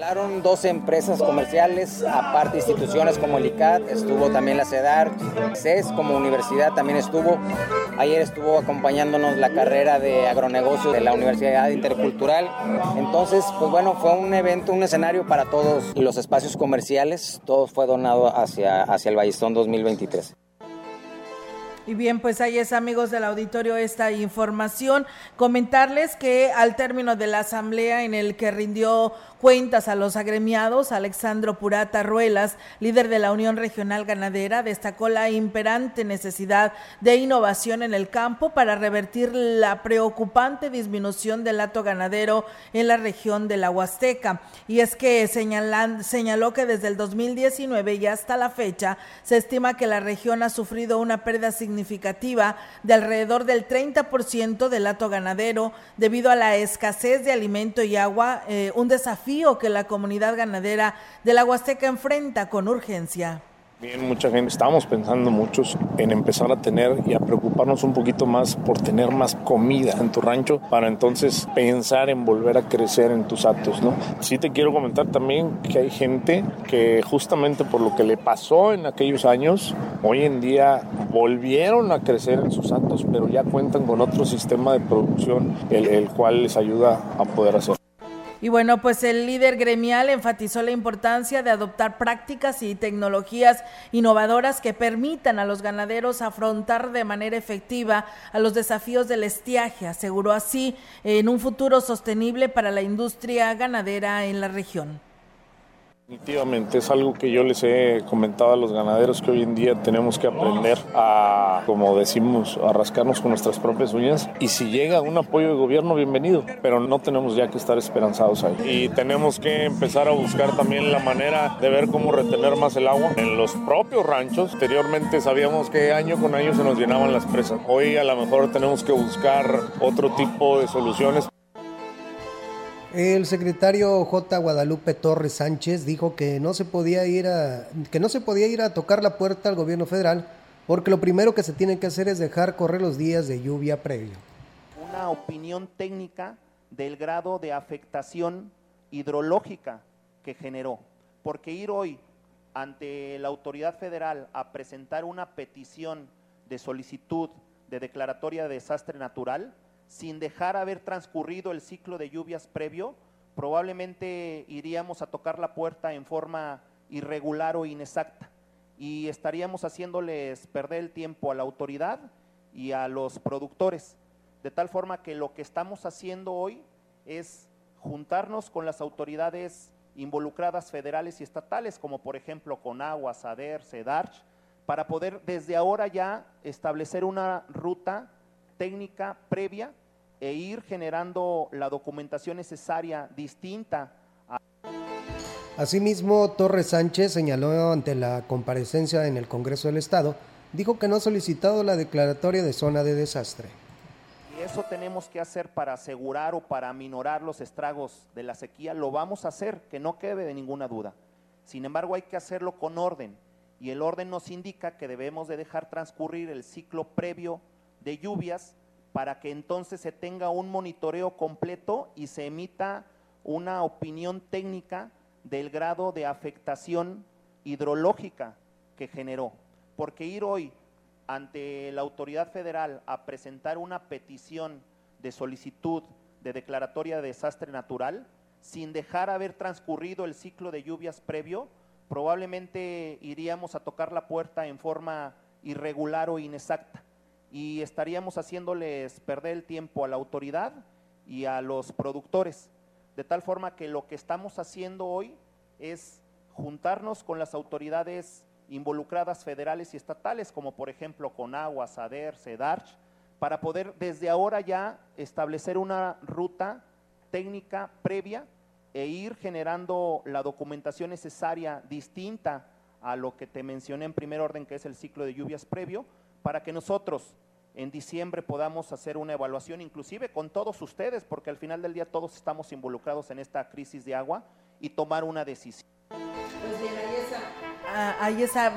Hablaron 12 empresas comerciales, aparte instituciones como el ICAT, estuvo también la CEDAR, CES como universidad también estuvo. Ayer estuvo acompañándonos la carrera de agronegocio de la Universidad Intercultural. Entonces, pues bueno, fue un evento, un escenario para todos los espacios comerciales. Todo fue donado hacia, hacia el Ballestón 2023. Y bien, pues ahí es amigos del auditorio esta información. Comentarles que al término de la asamblea en el que rindió cuentas a los agremiados, Alexandro Purata Ruelas, líder de la Unión Regional Ganadera, destacó la imperante necesidad de innovación en el campo para revertir la preocupante disminución del hato ganadero en la región de la Huasteca. Y es que señalan, señaló que desde el 2019 y hasta la fecha se estima que la región ha sufrido una pérdida significativa de alrededor del 30% del hato ganadero debido a la escasez de alimento y agua, eh, un desafío que la comunidad ganadera de la Huasteca enfrenta con urgencia. Bien, mucha gente, estamos pensando muchos en empezar a tener y a preocuparnos un poquito más por tener más comida en tu rancho para entonces pensar en volver a crecer en tus actos, ¿no? Sí te quiero comentar también que hay gente que justamente por lo que le pasó en aquellos años, hoy en día volvieron a crecer en sus actos, pero ya cuentan con otro sistema de producción el, el cual les ayuda a poder hacer. Y bueno, pues el líder gremial enfatizó la importancia de adoptar prácticas y tecnologías innovadoras que permitan a los ganaderos afrontar de manera efectiva a los desafíos del estiaje, aseguró así en un futuro sostenible para la industria ganadera en la región. Definitivamente es algo que yo les he comentado a los ganaderos que hoy en día tenemos que aprender a, como decimos, a rascarnos con nuestras propias uñas y si llega un apoyo de gobierno, bienvenido, pero no tenemos ya que estar esperanzados ahí. Y tenemos que empezar a buscar también la manera de ver cómo retener más el agua en los propios ranchos. Anteriormente sabíamos que año con año se nos llenaban las presas. Hoy a lo mejor tenemos que buscar otro tipo de soluciones. El secretario J. Guadalupe Torres Sánchez dijo que no se podía ir a que no se podía ir a tocar la puerta al gobierno federal porque lo primero que se tiene que hacer es dejar correr los días de lluvia previo. Una opinión técnica del grado de afectación hidrológica que generó, porque ir hoy ante la autoridad federal a presentar una petición de solicitud de declaratoria de desastre natural sin dejar haber transcurrido el ciclo de lluvias previo, probablemente iríamos a tocar la puerta en forma irregular o inexacta y estaríamos haciéndoles perder el tiempo a la autoridad y a los productores. De tal forma que lo que estamos haciendo hoy es juntarnos con las autoridades involucradas federales y estatales, como por ejemplo con Agua, SADER, CEDARCH, para poder desde ahora ya establecer una ruta técnica previa e ir generando la documentación necesaria distinta. A... Asimismo, Torres Sánchez señaló ante la comparecencia en el Congreso del Estado, dijo que no ha solicitado la declaratoria de zona de desastre. Y eso tenemos que hacer para asegurar o para aminorar los estragos de la sequía, lo vamos a hacer, que no quede de ninguna duda. Sin embargo, hay que hacerlo con orden y el orden nos indica que debemos de dejar transcurrir el ciclo previo de lluvias para que entonces se tenga un monitoreo completo y se emita una opinión técnica del grado de afectación hidrológica que generó. Porque ir hoy ante la autoridad federal a presentar una petición de solicitud de declaratoria de desastre natural, sin dejar haber transcurrido el ciclo de lluvias previo, probablemente iríamos a tocar la puerta en forma irregular o inexacta y estaríamos haciéndoles perder el tiempo a la autoridad y a los productores. De tal forma que lo que estamos haciendo hoy es juntarnos con las autoridades involucradas federales y estatales, como por ejemplo con Agua, SADER, CEDARCH, para poder desde ahora ya establecer una ruta técnica previa e ir generando la documentación necesaria distinta a lo que te mencioné en primer orden, que es el ciclo de lluvias previo, para que nosotros en diciembre podamos hacer una evaluación, inclusive con todos ustedes, porque al final del día todos estamos involucrados en esta crisis de agua y tomar una decisión. Ah, ahí está,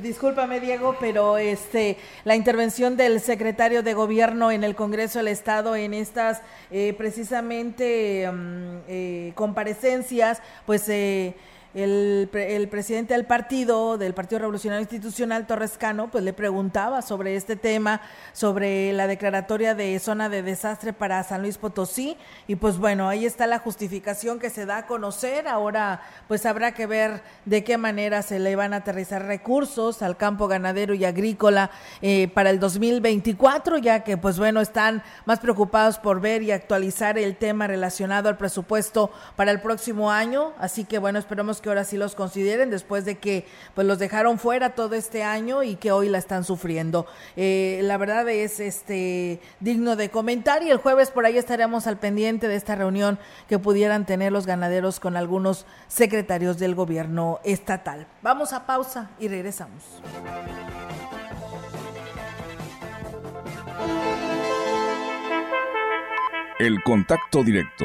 discúlpame Diego, pero este la intervención del secretario de gobierno en el Congreso del Estado en estas eh, precisamente mm, eh, comparecencias, pues eh, el, el, presidente del partido, del Partido Revolucionario Institucional, Torres Cano, pues le preguntaba sobre este tema, sobre la declaratoria de zona de desastre para San Luis Potosí. Y pues bueno, ahí está la justificación que se da a conocer. Ahora pues habrá que ver de qué manera se le van a aterrizar recursos al campo ganadero y agrícola eh, para el 2024, ya que pues bueno, están más preocupados por ver y actualizar el tema relacionado al presupuesto para el próximo año. Así que bueno, esperemos que ahora sí los consideren después de que pues los dejaron fuera todo este año y que hoy la están sufriendo. Eh, la verdad es este digno de comentar y el jueves por ahí estaremos al pendiente de esta reunión que pudieran tener los ganaderos con algunos secretarios del gobierno estatal. Vamos a pausa y regresamos. El contacto directo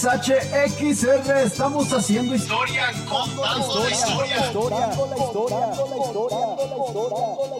XHXR, estamos haciendo historia, contando la historia, historia, la historia, la historia.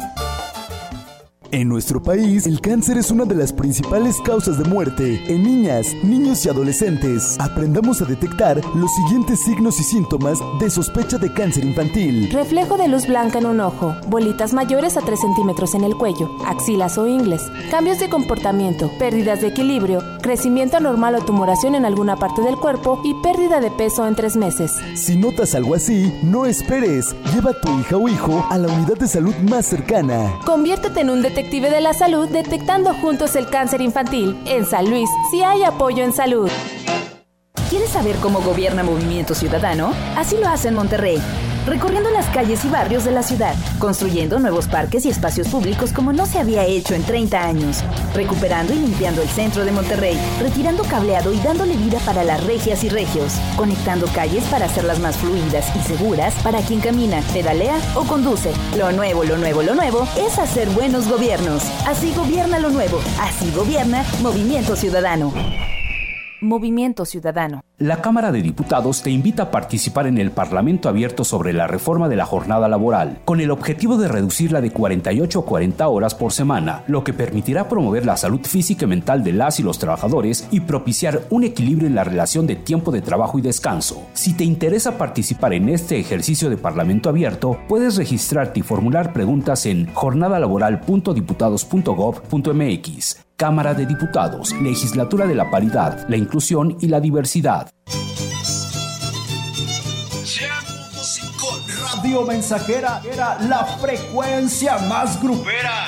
En nuestro país, el cáncer es una de las principales causas de muerte en niñas, niños y adolescentes. Aprendamos a detectar los siguientes signos y síntomas de sospecha de cáncer infantil. Reflejo de luz blanca en un ojo, bolitas mayores a 3 centímetros en el cuello, axilas o ingles, cambios de comportamiento, pérdidas de equilibrio, crecimiento anormal o tumoración en alguna parte del cuerpo y pérdida de peso en tres meses. Si notas algo así, no esperes. Lleva a tu hija o hijo a la unidad de salud más cercana. Conviértete en un detective Detective de la Salud detectando juntos el cáncer infantil. En San Luis, si hay apoyo en salud. ¿Quieres saber cómo gobierna Movimiento Ciudadano? Así lo hace en Monterrey recorriendo las calles y barrios de la ciudad, construyendo nuevos parques y espacios públicos como no se había hecho en 30 años, recuperando y limpiando el centro de Monterrey, retirando cableado y dándole vida para las regias y regios, conectando calles para hacerlas más fluidas y seguras para quien camina, pedalea o conduce. Lo nuevo, lo nuevo, lo nuevo es hacer buenos gobiernos. Así gobierna lo nuevo, así gobierna Movimiento Ciudadano. Movimiento Ciudadano. La Cámara de Diputados te invita a participar en el Parlamento abierto sobre la reforma de la jornada laboral, con el objetivo de reducirla de 48 a 40 horas por semana, lo que permitirá promover la salud física y mental de las y los trabajadores y propiciar un equilibrio en la relación de tiempo de trabajo y descanso. Si te interesa participar en este ejercicio de Parlamento abierto, puedes registrarte y formular preguntas en jornadalaboral.diputados.gov.mx. Cámara de Diputados, Legislatura de la Paridad, la Inclusión y la Diversidad. Radio Mensajera era la frecuencia más grupera.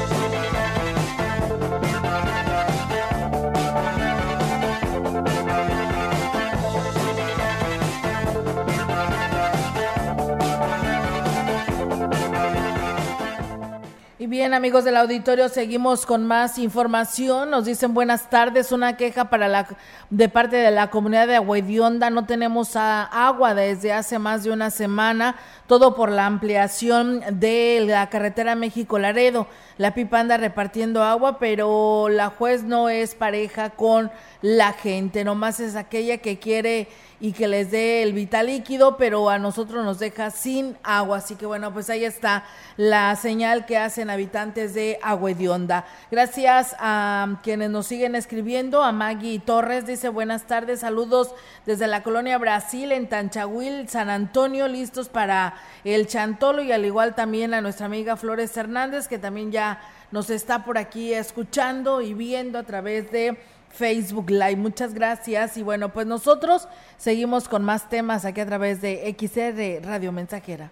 bien, amigos del auditorio, seguimos con más información. Nos dicen buenas tardes, una queja para la de parte de la comunidad de Aguedionda. No tenemos agua desde hace más de una semana, todo por la ampliación de la carretera México Laredo. La pipa anda repartiendo agua, pero la juez no es pareja con la gente, nomás es aquella que quiere y que les dé el vital líquido, pero a nosotros nos deja sin agua. Así que bueno, pues ahí está la señal que hacen habitantes de Agüedionda. Gracias a quienes nos siguen escribiendo, a Maggie Torres dice buenas tardes, saludos desde la colonia Brasil en Tanchahuil, San Antonio, listos para el Chantolo y al igual también a nuestra amiga Flores Hernández que también ya nos está por aquí escuchando y viendo a través de Facebook Live. Muchas gracias. Y bueno, pues nosotros seguimos con más temas aquí a través de XR Radio Mensajera.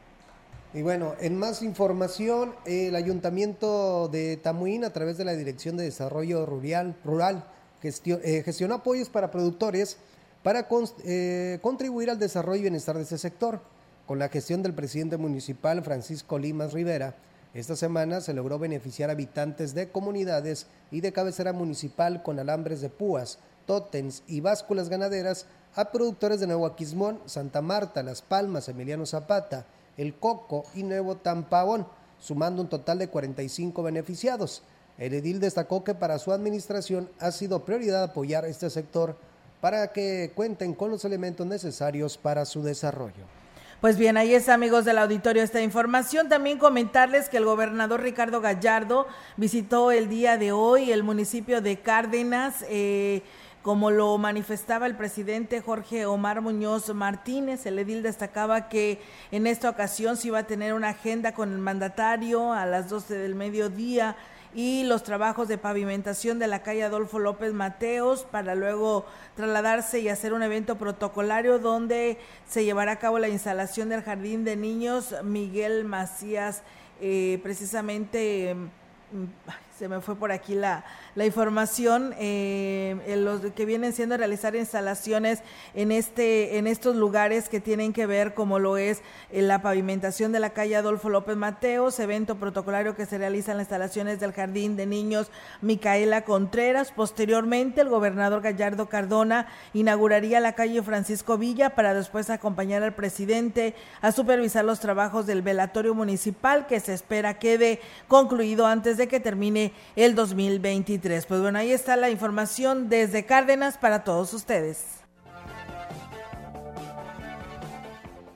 Y bueno, en más información, el Ayuntamiento de Tamuín, a través de la Dirección de Desarrollo Rural, rural eh, apoyos para productores para eh, contribuir al desarrollo y bienestar de ese sector. Con la gestión del presidente municipal Francisco Limas Rivera, esta semana se logró beneficiar habitantes de comunidades y de cabecera municipal con alambres de púas, tótems y básculas ganaderas a productores de Nuevo Aquismón, Santa Marta, Las Palmas, Emiliano Zapata, El Coco y Nuevo Tampaón, sumando un total de 45 beneficiados. El edil destacó que para su administración ha sido prioridad apoyar este sector para que cuenten con los elementos necesarios para su desarrollo. Pues bien, ahí es amigos del auditorio esta información. También comentarles que el gobernador Ricardo Gallardo visitó el día de hoy el municipio de Cárdenas. Eh, como lo manifestaba el presidente Jorge Omar Muñoz Martínez, el edil destacaba que en esta ocasión se iba a tener una agenda con el mandatario a las 12 del mediodía y los trabajos de pavimentación de la calle Adolfo López Mateos para luego trasladarse y hacer un evento protocolario donde se llevará a cabo la instalación del Jardín de Niños Miguel Macías, eh, precisamente mm, se me fue por aquí la, la información, eh, los que vienen siendo realizar instalaciones en, este, en estos lugares que tienen que ver como lo es eh, la pavimentación de la calle Adolfo López Mateos, evento protocolario que se realiza en las instalaciones del Jardín de Niños Micaela Contreras. Posteriormente, el gobernador Gallardo Cardona inauguraría la calle Francisco Villa para después acompañar al presidente a supervisar los trabajos del velatorio municipal que se espera quede concluido antes de que termine el 2023. Pues bueno, ahí está la información desde Cárdenas para todos ustedes.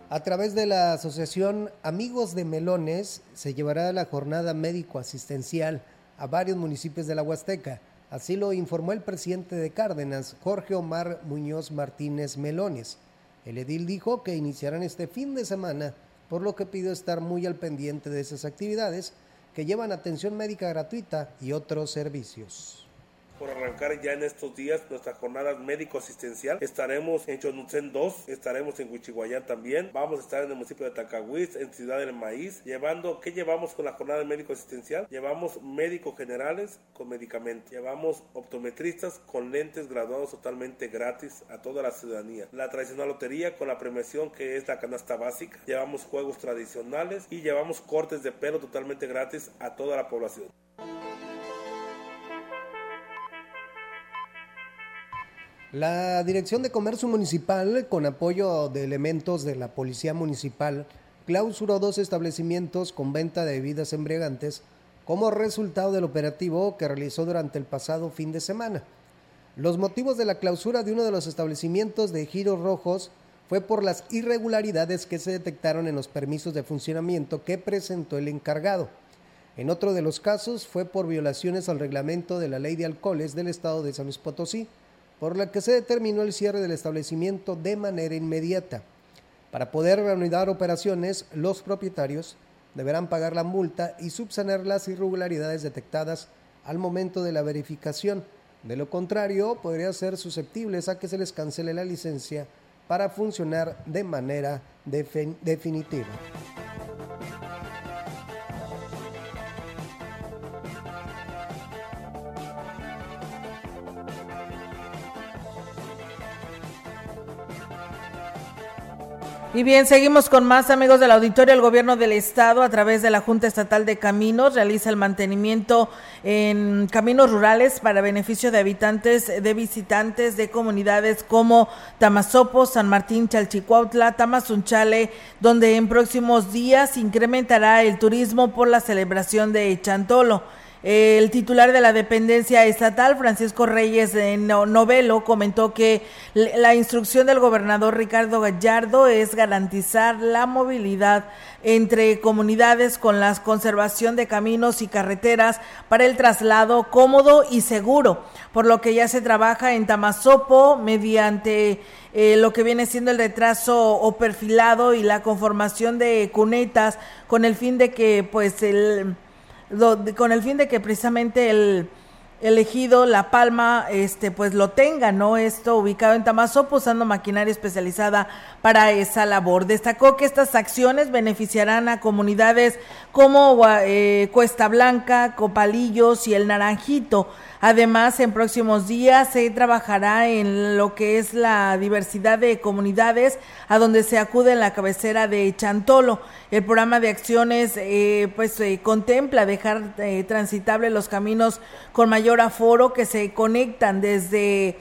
A través de la asociación Amigos de Melones se llevará la jornada médico asistencial a varios municipios de la Huasteca. Así lo informó el presidente de Cárdenas, Jorge Omar Muñoz Martínez Melones. El edil dijo que iniciarán este fin de semana, por lo que pidió estar muy al pendiente de esas actividades que llevan atención médica gratuita y otros servicios por arrancar ya en estos días nuestra jornada médico-asistencial. Estaremos en Chonutzen 2, estaremos en Huichihuayán también, vamos a estar en el municipio de Tacahuiz, en Ciudad del Maíz, llevando, ¿qué llevamos con la jornada médico-asistencial? Llevamos médicos generales con medicamentos, llevamos optometristas con lentes graduados totalmente gratis a toda la ciudadanía, la tradicional lotería con la premiación que es la canasta básica, llevamos juegos tradicionales y llevamos cortes de pelo totalmente gratis a toda la población. La Dirección de Comercio Municipal, con apoyo de elementos de la Policía Municipal, clausuró dos establecimientos con venta de bebidas embriagantes como resultado del operativo que realizó durante el pasado fin de semana. Los motivos de la clausura de uno de los establecimientos de giros rojos fue por las irregularidades que se detectaron en los permisos de funcionamiento que presentó el encargado. En otro de los casos fue por violaciones al reglamento de la ley de alcoholes del estado de San Luis Potosí, por la que se determinó el cierre del establecimiento de manera inmediata. Para poder reanudar operaciones, los propietarios deberán pagar la multa y subsanar las irregularidades detectadas al momento de la verificación. De lo contrario, podría ser susceptibles a que se les cancele la licencia para funcionar de manera definitiva. Y bien, seguimos con más amigos del auditorio. El gobierno del estado, a través de la Junta Estatal de Caminos, realiza el mantenimiento en caminos rurales para beneficio de habitantes, de visitantes de comunidades como Tamazopo, San Martín, Chalchicuautla, Tamazunchale, donde en próximos días incrementará el turismo por la celebración de Chantolo. El titular de la dependencia estatal, Francisco Reyes Novelo, comentó que la instrucción del gobernador Ricardo Gallardo es garantizar la movilidad entre comunidades con la conservación de caminos y carreteras para el traslado cómodo y seguro, por lo que ya se trabaja en Tamazopo mediante eh, lo que viene siendo el retraso o perfilado y la conformación de cunetas con el fin de que pues el con el fin de que precisamente el elegido La Palma, este, pues lo tenga, ¿no? Esto ubicado en Tamazopo, usando maquinaria especializada para esa labor. Destacó que estas acciones beneficiarán a comunidades como eh, Cuesta Blanca, Copalillos y El Naranjito, Además, en próximos días se trabajará en lo que es la diversidad de comunidades a donde se acude en la cabecera de Chantolo. El programa de acciones eh, pues contempla dejar eh, transitable los caminos con mayor aforo que se conectan desde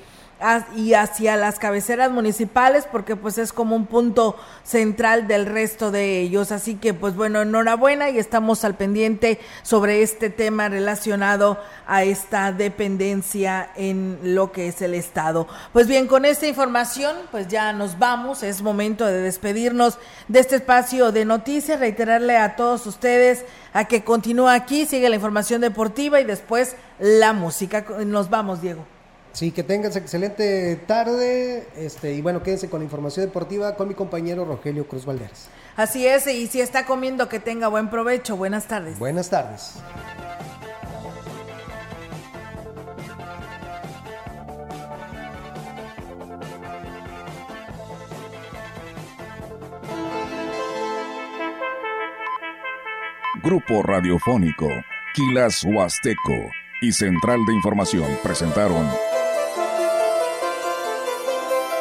y hacia las cabeceras municipales porque pues es como un punto central del resto de ellos. Así que pues bueno, enhorabuena y estamos al pendiente sobre este tema relacionado a esta dependencia en lo que es el Estado. Pues bien, con esta información pues ya nos vamos, es momento de despedirnos de este espacio de noticias, reiterarle a todos ustedes a que continúe aquí, sigue la información deportiva y después la música. Nos vamos, Diego. Sí, que tengas excelente tarde. Este, y bueno, quédense con la información deportiva con mi compañero Rogelio Cruz Valderas. Así es, y si está comiendo, que tenga buen provecho. Buenas tardes. Buenas tardes. Grupo Radiofónico, Quilas Huasteco y Central de Información presentaron